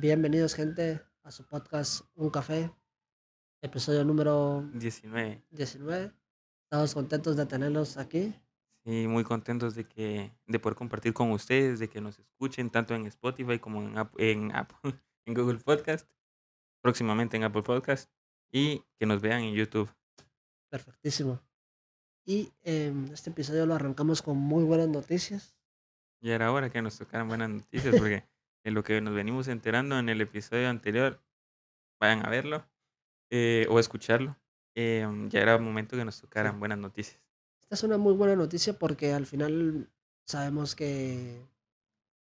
Bienvenidos, gente, a su podcast Un Café, episodio número 19. 19. Estamos contentos de tenerlos aquí. Sí, muy contentos de que de poder compartir con ustedes, de que nos escuchen tanto en Spotify como en, App- en Apple, en Google Podcast, próximamente en Apple Podcast y que nos vean en YouTube. Perfectísimo. Y em, este episodio lo arrancamos con muy buenas noticias. Ya era hora que nos tocaran buenas noticias porque en lo que nos venimos enterando en el episodio anterior, vayan a verlo eh, o escucharlo. eh, ya era momento que nos tocaran buenas noticias. Esta es una muy buena noticia porque al final sabemos que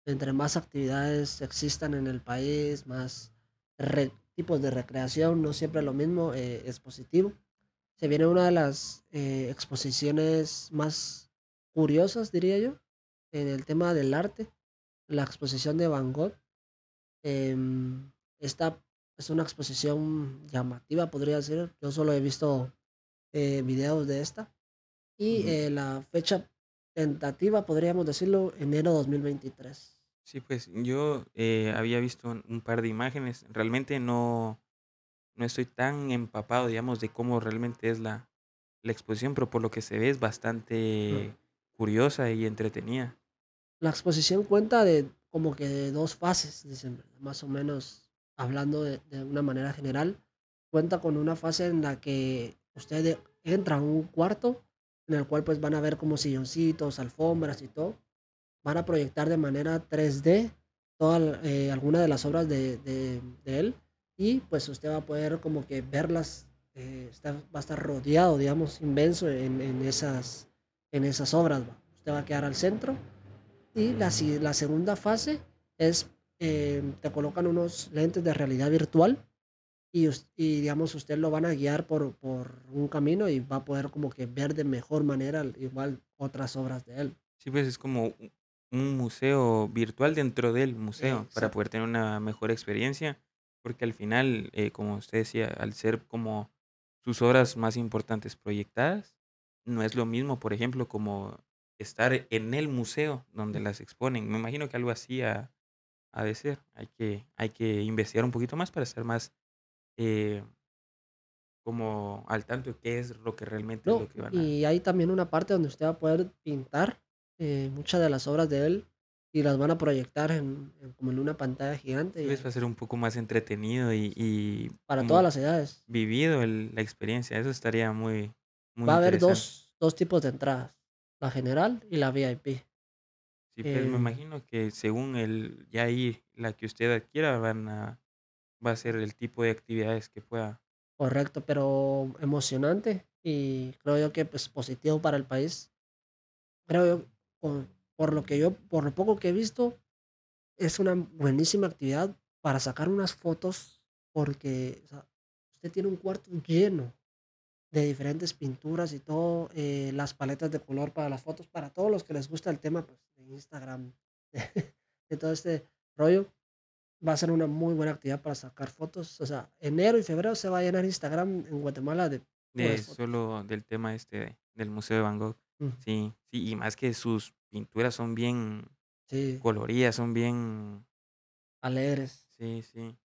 entre más actividades existan en el país, más tipos de recreación, no siempre lo mismo, eh, es positivo. Se viene una de las eh, exposiciones más curiosas, diría yo, en el tema del arte, la exposición de Van Gogh. Em, esta es una exposición llamativa, podría ser. Yo solo he visto eh, videos de esta. Y eh, la fecha tentativa, podríamos decirlo, enero 2023. Sí, pues yo eh, había visto un, un par de imágenes. Realmente no, no estoy tan empapado, digamos, de cómo realmente es la, la exposición, pero por lo que se ve es bastante curiosa y entretenida. La exposición cuenta de como que de dos fases, dicen, más o menos hablando de, una manera general. Cuenta con una fase en la que usted entra a un cuarto en el cual pues van a ver como silloncitos, alfombras y todo. Van a proyectar de manera 3D todas eh, algunas de las obras de, de- él y pues usted va a poder como que verlas, eh, está- va a estar rodeado, digamos, inmenso en, en esas, en esas obras. Usted va a quedar al centro y la, la segunda fase es, eh, te colocan unos lentes de realidad virtual y, y, digamos, usted lo van a guiar por, por un camino y va a poder como que ver de mejor manera igual otras obras de él. Sí, pues es como un- museo virtual dentro del museo para Exacto. poder tener una mejor experiencia, porque al final, eh, como usted decía, al ser como sus obras más importantes proyectadas, no es lo mismo, por ejemplo, como estar en el museo donde las exponen. Me imagino que algo así ha, ha de ser. Hay que, hay que investigar un poquito más para estar más eh, como al tanto de qué es lo que realmente es lo que van a... y hay también una parte donde usted va a poder pintar eh, muchas de las obras de él y las van a proyectar en, en- como en una pantalla gigante Sí, y- va a ser un poco más entretenido y, y para todas las edades. vivido el- la experiencia. Eso estaría muy, muy Va a haber dos, dos tipos de entradas, la general y la VIP. Sí, pues me eh, imagino que según el ya ahí la que usted adquiera van a va a ser el tipo de actividades que pueda. Correcto, pero emocionante y creo yo que pues positivo para el país. Creo yo, por, por lo que yo, por lo poco que he visto, es una buenísima actividad para sacar unas fotos porque o sea, usted tiene un cuarto lleno de diferentes pinturas y todo, eh, las paletas de color para las fotos, para todos los que les gusta el tema pues, de Instagram, de, de todo este rollo va a ser una muy buena actividad para sacar fotos. O sea, enero y febrero se va a llenar Instagram en Guatemala de solo del tema este de- del Museo de Van Gogh. Sí, sí, y más que sus pinturas son bien Sí, coloridas, son bien alegres. Sí, sí.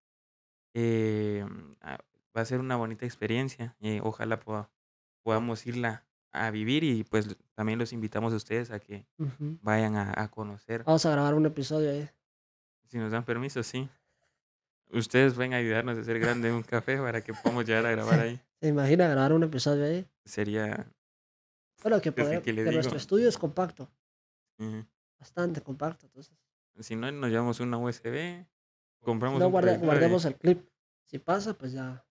Eh, va a ser una bonita experiencia. eh, ojalá poda- podamos irla a vivir y pues también los invitamos a ustedes a que vayan a, a conocer. Vamos a grabar un episodio ahí. Si nos dan permiso, sí. Ustedes pueden ayudarnos a hacer grande un café para que podamos llegar a grabar ahí. ¿Se imagina grabar un episodio ahí? Sería... Bueno, que, Pues, ¿qué- poder- que nuestro estudio es compacto, bastante compacto. Entonces, Si no, nos llevamos una USB, compramos no un y guardemos el clip. Si pasa, pues ya.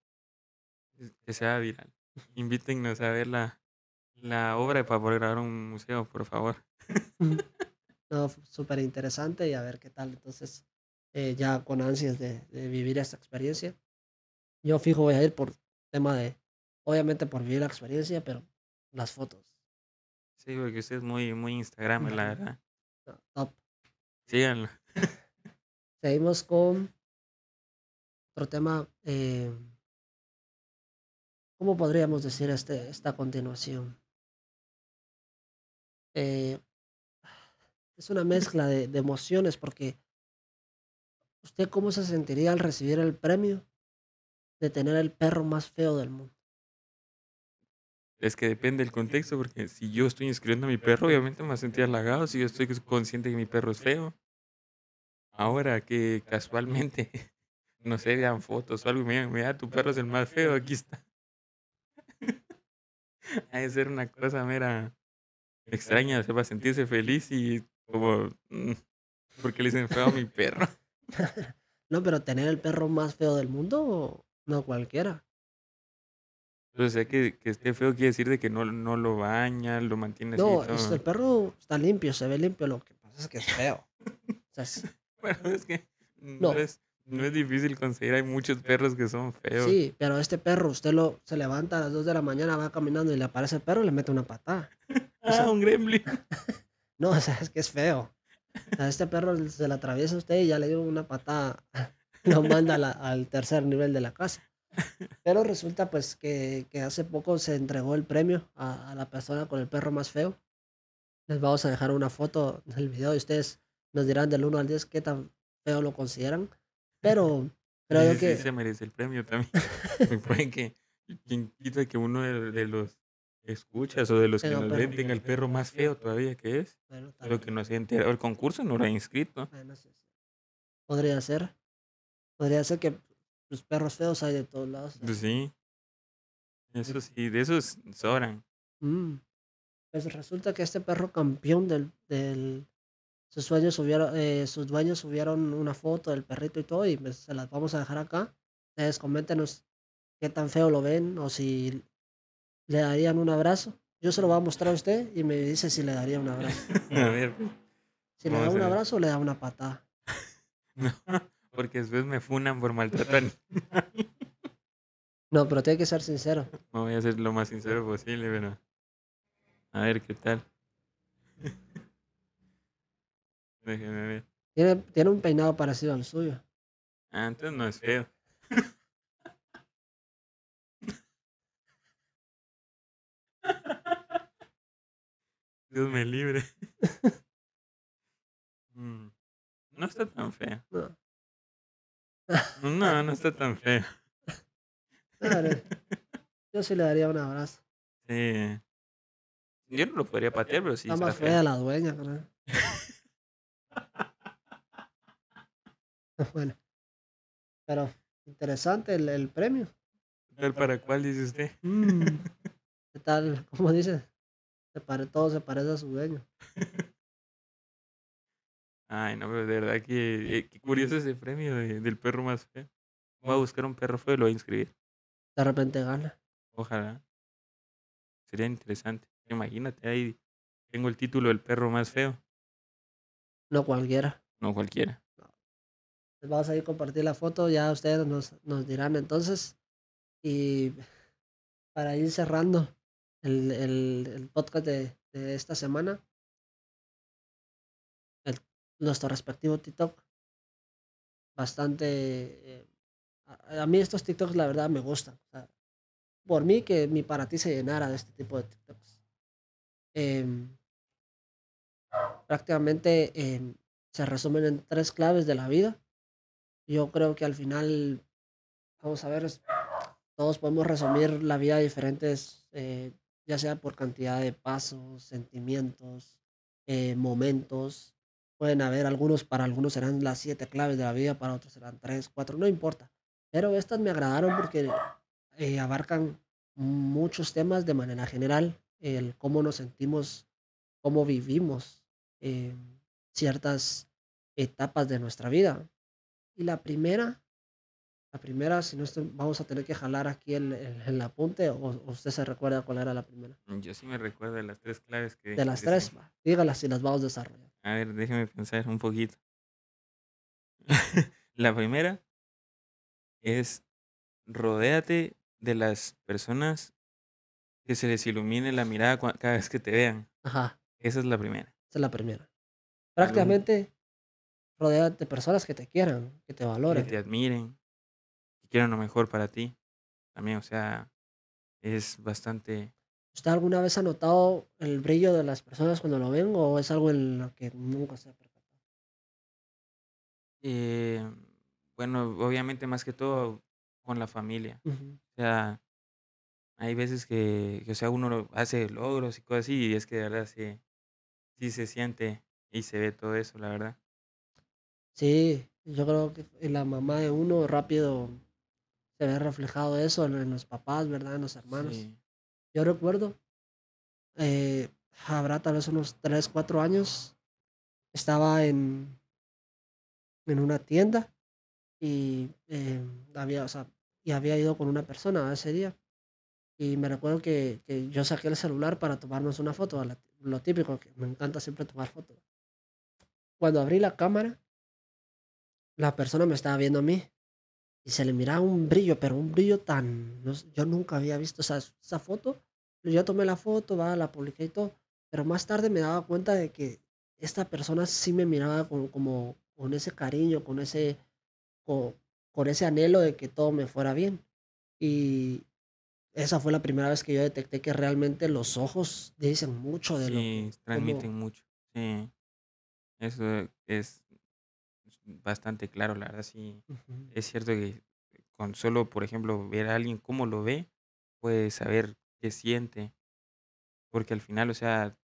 Que sea viral. Invítennos a ver la, la obra para poder grabar un museo, por favor. No, súper interesante y a ver qué tal. Entonces, eh, ya con ansias de, de vivir esta experiencia. Yo fijo voy a ir por tema de, obviamente por vivir la experiencia, pero las fotos. Sí, porque usted es muy, muy Instagram, la verdad. no, top. Síganlo. Seguimos con otro tema. eh, ¿Cómo podríamos decir este, esta continuación? Eh, es una mezcla de, de emociones porque ¿usted cómo se sentiría al recibir el premio de tener el perro más feo del mundo? Es que depende del contexto, porque si yo estoy inscribiendo a mi perro, obviamente me voy a sentir halagado si yo estoy consciente que mi perro es feo. Ahora que casualmente, no sé, vean fotos o algo y me digan, mira, tu perro es el más feo, aquí está. Hay que ser una cosa mera extraña, se va a sentirse feliz y como, mm, porque le dicen feo a mi perro. no, pero tener el perro más feo del mundo, no cualquiera. O sea, que, que esté feo quiere decir de que no, no lo baña, lo mantiene No, así todo. el perro está limpio, se ve limpio, lo que pasa es que es feo. O sea, es- Bueno, es que no, No. es, no es difícil conseguir, hay muchos perros que son feos. sí, pero este perro, usted lo se levanta a las 2 de la mañana, va caminando y le aparece el perro y le mete una patada. Ah, un gremlin. No, o sea, es que es feo. O sea, este perro se le atraviesa a usted y ya le dio una patada, lo manda la- al tercer nivel de la casa. Pero resulta pues que, que hace poco se entregó el premio a, a la persona con el perro más feo. Les vamos a dejar una foto del video y ustedes nos dirán del 1 al 10 qué tan feo lo consideran. Pero creo Sí, sí, que... se merece el premio también. Puede que, quien quita que uno de, de los escuchas o de los que Tenga nos ven tenga el perro más feo todavía que es. bueno, Pero que no se ha enterado el concurso, no lo ha inscrito. Bueno, sí, sí. Podría ser. Podría ser que los perros feos hay de todos lados. Pues sí. Eso sí, de esos sobran. Mm. Pues resulta que este perro campeón del, del sus dueños subieron, eh, sus dueños subieron una foto del perrito y todo, y pues se las vamos a dejar acá. Ustedes coméntenos qué tan feo lo ven o si le darían un abrazo. Yo se lo voy a mostrar a usted y me dice si le daría un abrazo. A ver, Si le da un abrazo, le da una patada. no, porque después me funan por maltratar. No, pero tiene que ser sincero. Voy a ser lo más sincero posible, pero. A ver qué tal. Déjeme ver. Tiene, tiene un peinado parecido al suyo. Ah, entonces no es feo. Dios me libre. Mm, No está tan feo. No. No, no está tan feo. Claro, Yo sí le daría un abrazo. Sí. Yo no lo podría patear, pero sí está más fea feo. la dueña, creo. bueno. Pero interesante el, el premio. ¿Tal para cuál dice usted? Mm, ¿Qué tal? ¿Cómo dice? Se pare, todo se parece a su dueño. Ay, no, pero de verdad que eh, qué curioso ese premio de- del perro más feo. Voy a buscar un perro feo y lo voy a inscribir. De repente gana. Ojalá. Sería interesante. Imagínate, ahí tengo el título del perro más feo. No cualquiera. No cualquiera. Les vamos a ir a compartir la foto. Ya ustedes nos, nos dirán entonces. Y para ir cerrando el, el, el podcast de, de esta semana, el- nuestro respectivo TikTok. Bastante. eh, a, a mí estos TikToks, la verdad, me gustan. o sea, por mí, que mi para ti se llenara de este tipo de TikToks. Em, prácticamente em, se resumen en tres claves de la vida. Yo creo que al final, vamos a ver, todos podemos resumir la vida de diferentes, eh, ya sea por cantidad de pasos, sentimientos, eh, momentos. Pueden haber algunos, para algunos serán las siete claves de la vida, para otros serán tres, cuatro, no importa. Pero estas me agradaron porque eh, abarcan muchos temas de manera general, el cómo nos sentimos, cómo vivimos eh, ciertas etapas de nuestra vida. Y la primera, la primera, si no estoy, vamos a tener que jalar aquí el, el, el apunte, o, o usted se recuerda cuál era la primera. Yo sí me recuerdo de las tres claves que... De las tres, va, dígalas y las vamos desarrollando. A ver, déjeme pensar un poquito. la primera es rodéate de las personas que se les ilumine la mirada cada vez que te vean. Ajá, Esa es la primera. Esa es la primera. Prácticamente, rodea de personas que te quieran, que te Que valoren. te admiren, que quieran lo mejor para ti. También, o sea, es bastante... ¿Usted alguna vez ha notado el brillo de las personas cuando lo ven o es algo en lo que nunca se ha percatado? eh, Bueno, obviamente, más que todo con la familia. Ujú. O sea, hay veces que, que, o sea, uno hace logros y cosas así, y es que de verdad sí, sí se siente y se ve todo eso, la verdad. Sí, yo creo que en la mamá de uno rápido se ve reflejado eso en, los papás, ¿verdad? En los hermanos. Sí, Yo recuerdo, eh, habrá tal vez unos 3 4 años, estaba en, en una tienda y eh, había, o sea, y había ido con una persona ese día. Y me recuerdo que, que yo saqué el celular para tomarnos una foto, la- lo típico, que me encanta siempre tomar fotos. Cuando abrí la cámara, la persona me estaba viendo a mí y se le miraba un brillo, pero un brillo tan... yo nunca había visto esa, esa foto. Yo tomé la foto, va, la publiqué y todo, pero más tarde me daba cuenta de que esta persona sí me miraba con, como con ese cariño, con ese, con, con ese anhelo de que todo me fuera bien. Y esa fue la primera vez que yo detecté que realmente los ojos dicen mucho de lo sí, que, transmiten como, mucho. Sí, eso es bastante claro, la verdad, sí. Es cierto que con solo, por ejemplo, ver a alguien cómo lo ve, puedes saber qué siente, porque al final, o sea,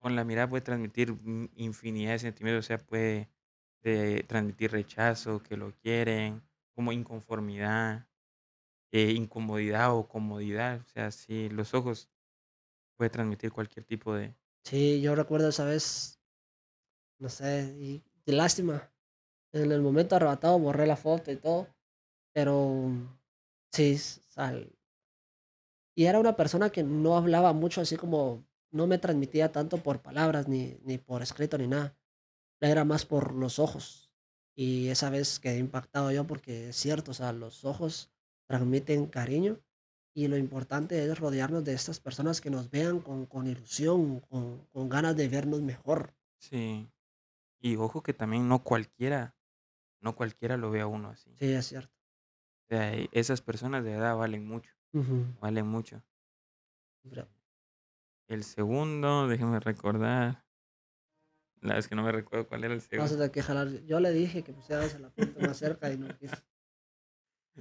con la mirada puede transmitir infinidad de sentimientos, o sea, puede eh, transmitir rechazo, que lo quieren, como inconformidad, eh, incomodidad o comodidad, o sea, sí, los ojos puede transmitir cualquier tipo de... Sí, yo recuerdo esa vez, no sé, y de lástima. En el momento arrebatado borré la foto y todo, pero sí, sal- y era una persona que no hablaba mucho, así como no me transmitía tanto por palabras, ni, ni por escrito, ni nada. Era más por los ojos. Y esa vez quedé impactado yo porque es cierto, o sea, los ojos transmiten cariño y lo importante es rodearnos de estas personas que nos vean con, con ilusión, con, con ganas de vernos mejor. Sí, y ojo que también no cualquiera, no cualquiera lo ve a uno así. Sí, es cierto. O sea, e- esas personas de verdad valen mucho, Ujú. valen mucho. El segundo, déjeme recordar. La vez que no me recuerdo cuál era el Vas a segundo. tener que jalar. Yo le dije que pusieras el apunte más cerca y no quiso.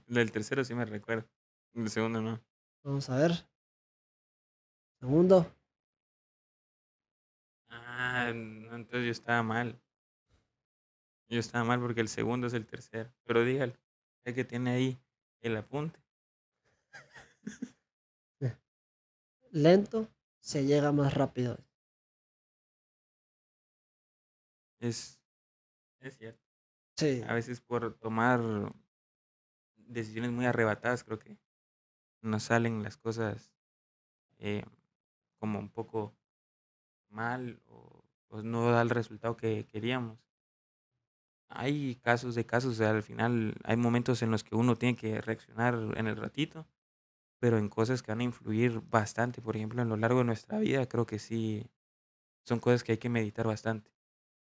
El tercero sí me recuerdo. El segundo no. Vamos a ver. Segundo. Ah, no, entonces yo estaba mal. Yo estaba mal porque el segundo es el tercero. Pero dígalo, es que tiene ahí el apunte. Lento se llega más rápido. Es, es cierto. Sí. A veces por tomar decisiones muy arrebatadas, creo que nos salen las cosas eh, como un poco mal o, no da el resultado que queríamos. Hay casos de casos, o sea, al final hay momentos en los que uno tiene que reaccionar en el ratito, pero en cosas que van a influir bastante, por ejemplo, en lo largo de nuestra vida, creo que sí son cosas que hay que meditar bastante.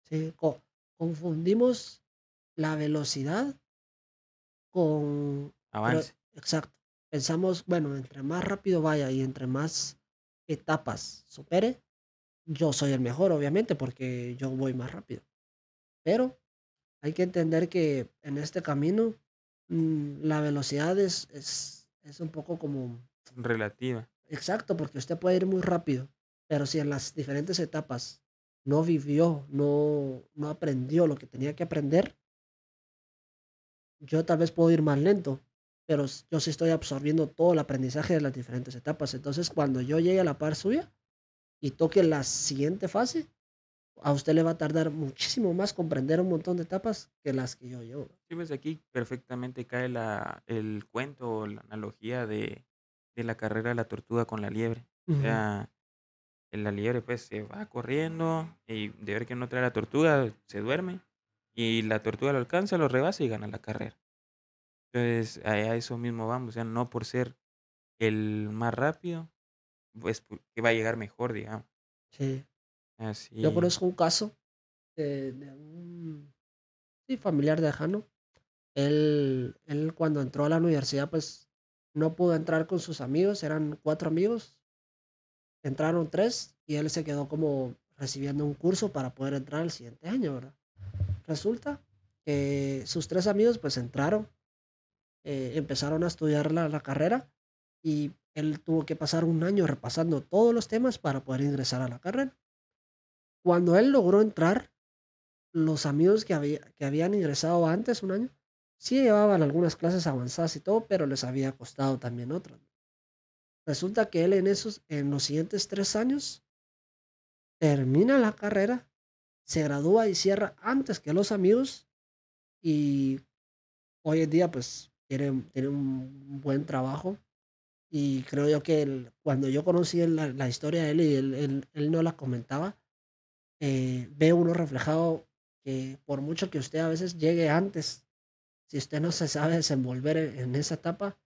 Sí. co- confundimos la velocidad con... pero- Avance. exacto. Pensamos, bueno, entre más rápido vaya y entre más etapas supere, yo soy el mejor, obviamente, porque yo voy más rápido. Pero hay que entender que en este camino mm, la velocidad es, es, es un poco como Relativa. exacto, porque usted puede ir muy rápido, pero si en las diferentes etapas no vivió, no, no aprendió lo que tenía que aprender, yo tal vez puedo ir más lento, pero yo sí estoy absorbiendo todo el aprendizaje de las diferentes etapas. Entonces, cuando yo llegue a la par suya y toque la siguiente fase, a usted le va a tardar muchísimo más comprender un montón de etapas que las que yo llevo. Sí, pues aquí perfectamente cae la, el cuento o la analogía de, de la carrera de la tortuga con la liebre. O Ujú. sea, la liebre pues se va corriendo y de ver que no trae la tortuga, se duerme y la tortuga lo alcanza, lo rebasa y gana la carrera. Entonces, a, a eso mismo vamos, o sea, no por ser el más rápido, pues pu- que va a llegar mejor, digamos. Sí. Así. Yo conozco un caso de, de un sí, familiar lejano. Él, él cuando entró a la universidad, pues no pudo entrar con sus amigos, eran cuatro amigos, entraron tres y él se quedó como recibiendo un curso para poder entrar el siguiente año, ¿verdad? Resulta que sus tres amigos pues entraron, eh, empezaron a estudiar la, la carrera y él tuvo que pasar un año repasando todos los temas para poder ingresar a la carrera. Cuando él logró entrar, los amigos que, había, que habían ingresado antes, un año, sí llevaban algunas clases avanzadas y todo, pero les había costado también otras. Resulta que él en esos, en los siguientes tres años, termina la carrera, se gradúa y cierra antes que los amigos y hoy en día pues tiene, tiene un buen trabajo y creo yo que cuando yo conocí la, la historia de él y él, él, no la comentaba, eh, ve uno reflejado que por mucho que usted a veces llegue antes, si usted no se sabe desenvolver en, en esa etapa,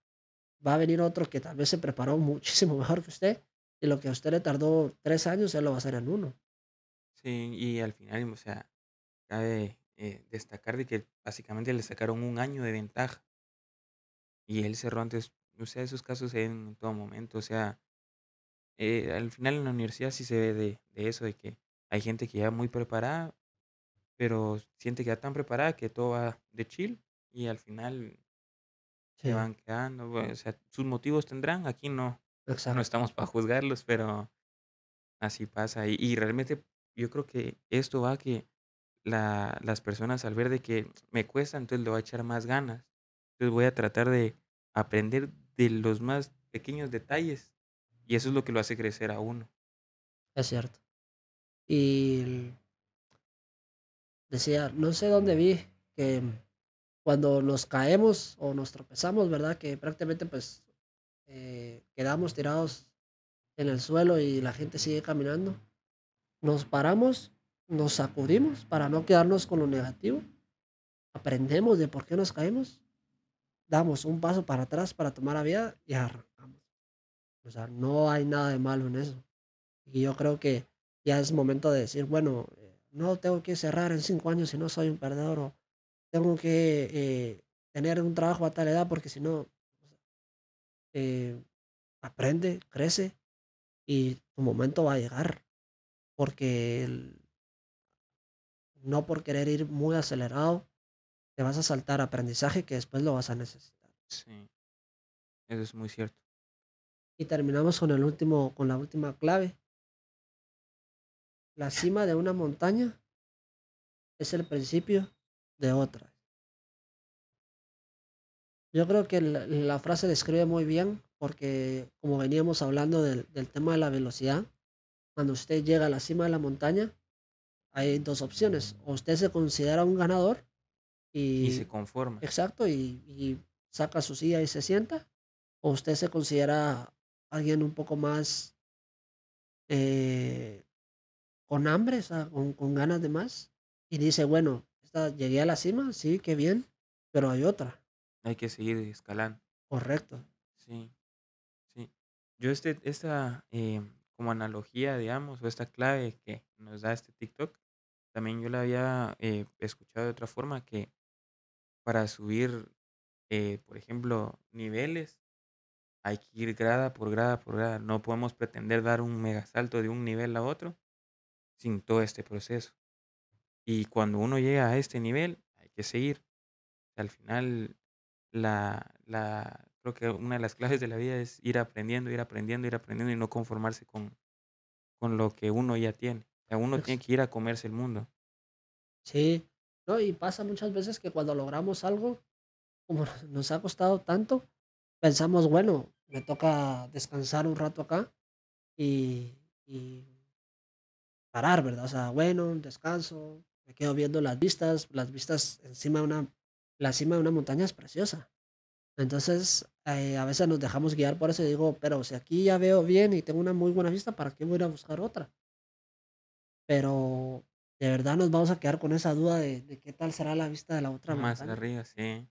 va a venir otro que tal vez se preparó muchísimo mejor que usted y lo que a usted le tardó tres años, él lo va a hacer en uno. Sí, y al final, o sea, cabe eh, destacar de que básicamente le sacaron un año de ventaja y él cerró antes, o sea, esos casos se ven en todo momento, o sea, eh, al final en la universidad sí se ve de, de eso, de que hay gente que ya muy preparada, pero siente que ya tan preparada que todo va de chill y al final se Sí, van quedando, o sea, sus motivos tendrán, aquí no, no exacto. estamos para juzgarlos, pero así pasa. Y, y realmente yo creo que esto va a que la, las personas al ver de que me cuesta, entonces le voy a echar más ganas. Entonces voy a tratar de aprender de los más pequeños detalles y eso es lo que lo hace crecer a uno. Es cierto. Y decía, no sé dónde vi que cuando nos caemos o nos tropezamos, ¿verdad? Que prácticamente pues eh, quedamos tirados en el suelo y la gente sigue caminando. Nos paramos, nos sacudimos para no quedarnos con lo negativo, aprendemos de por qué nos caímos, damos un paso para atrás para tomar la vida y arrancamos. O sea, no hay nada de malo en eso. Y yo creo que ya es momento de decir, bueno, eh, no tengo que cerrar en cinco años si no soy un perdedor, o tengo que eh, tener un trabajo a tal edad porque si no, eh, aprende, crece y tu momento va a llegar. Porque el- no por querer ir muy acelerado, te vas a saltar aprendizaje que después lo vas a necesitar. Sí, eso es muy cierto. Y terminamos con el último, con la última clave. La cima de una montaña es el principio de otra. Yo creo que la, la frase describe muy bien porque como veníamos hablando del, del tema de la velocidad, cuando usted llega a la cima de la montaña, hay dos opciones. O usted se considera un ganador Y se y, conforma. exacto, y, y saca su silla y se sienta, o usted se considera alguien un poco más eh, con hambre, o sea, con, con ganas de más, y dice, bueno, esta, llegué a la cima, sí, qué bien, pero hay otra, Hay que seguir escalando. correcto. Sí, sí. Yo este, esta eh, como analogía, digamos, o esta clave que nos da este TikTok, también yo la había eh, escuchado de otra forma que para subir, eh, por ejemplo, niveles, hay que ir grada por grada por grada. No podemos pretender dar un mega salto de un nivel a otro sin todo este proceso. Y cuando uno llega a este nivel, hay que seguir. Al final, la, la, creo que una de las claves de la vida es ir aprendiendo, ir aprendiendo, ir aprendiendo y no conformarse con, con lo que uno ya tiene. O sea, uno tiene que ir a comerse el mundo. Sí, no, y pasa muchas veces que cuando logramos algo, como nos nos ha costado tanto, pensamos, bueno, me toca descansar un rato acá y, y parar, ¿verdad? O sea, bueno, descanso, me quedo viendo las vistas, las vistas encima de una, la cima de una montaña es preciosa. Entonces, eh, a veces nos dejamos guiar por eso y digo, pero si aquí ya veo bien y tengo una muy buena vista, ¿para qué voy a ir a buscar otra? Pero de verdad nos vamos a quedar con esa duda de, de qué tal será la vista de la otra Más montaña. arriba, sí.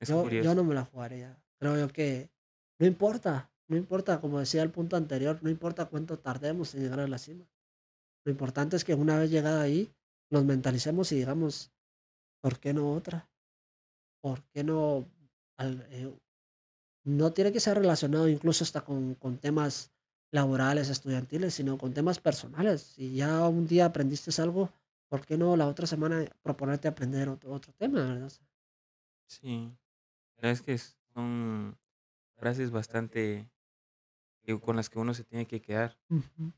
Es Yo, yo curioso. no me la jugaría. Creo yo que no importa, no importa, como decía el punto anterior, no importa cuánto tardemos en llegar a la cima. Lo importante es que una vez llegada ahí, nos mentalicemos y digamos, ¿por qué no otra? ¿Por qué no? Al- eh, no tiene que ser relacionado incluso hasta con, con temas laborales, estudiantiles, sino con temas personales. Si ya un día aprendiste algo, ¿por qué no la otra semana proponerte aprender otro, otro tema, verdad? Sí, la verdad es que son frases bastante que- con las que uno se tiene que quedar, Ujú.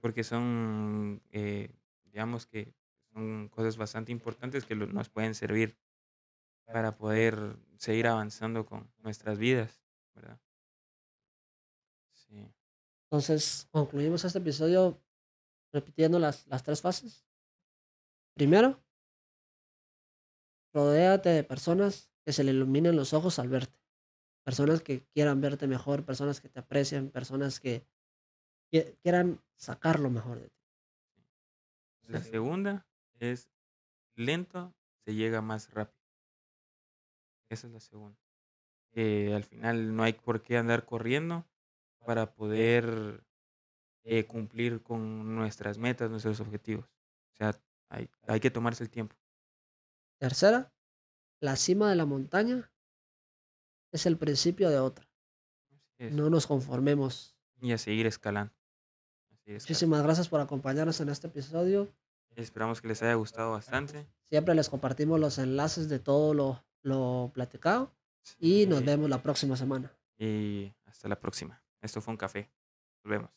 porque son, eh, digamos que son cosas bastante importantes que lo- nos pueden servir para poder seguir avanzando con nuestras vidas, ¿verdad? Sí, Entonces, concluimos este episodio repitiendo las, las tres fases. Primero, rodéate de personas que se le iluminen los ojos al verte. Personas que quieran verte mejor, personas que te aprecien, personas que qui- quieran sacar lo mejor de ti. La segunda es lento se llega más rápido. Esa es la segunda. Que al final no hay por qué andar corriendo para poder eh, cumplir con nuestras metas, nuestros objetivos. O sea, hay, hay que tomarse el tiempo. Tercera, la cima de la montaña es el principio de otra. No nos conformemos. Y a seguir escalando. a seguir escalando. Muchísimas gracias por acompañarnos en este episodio. Esperamos que les haya gustado bastante. Siempre les compartimos los enlaces de todo lo, lo platicado y nos Sí, vemos la próxima semana. Y hasta la próxima. Esto fue un café. Nos vemos.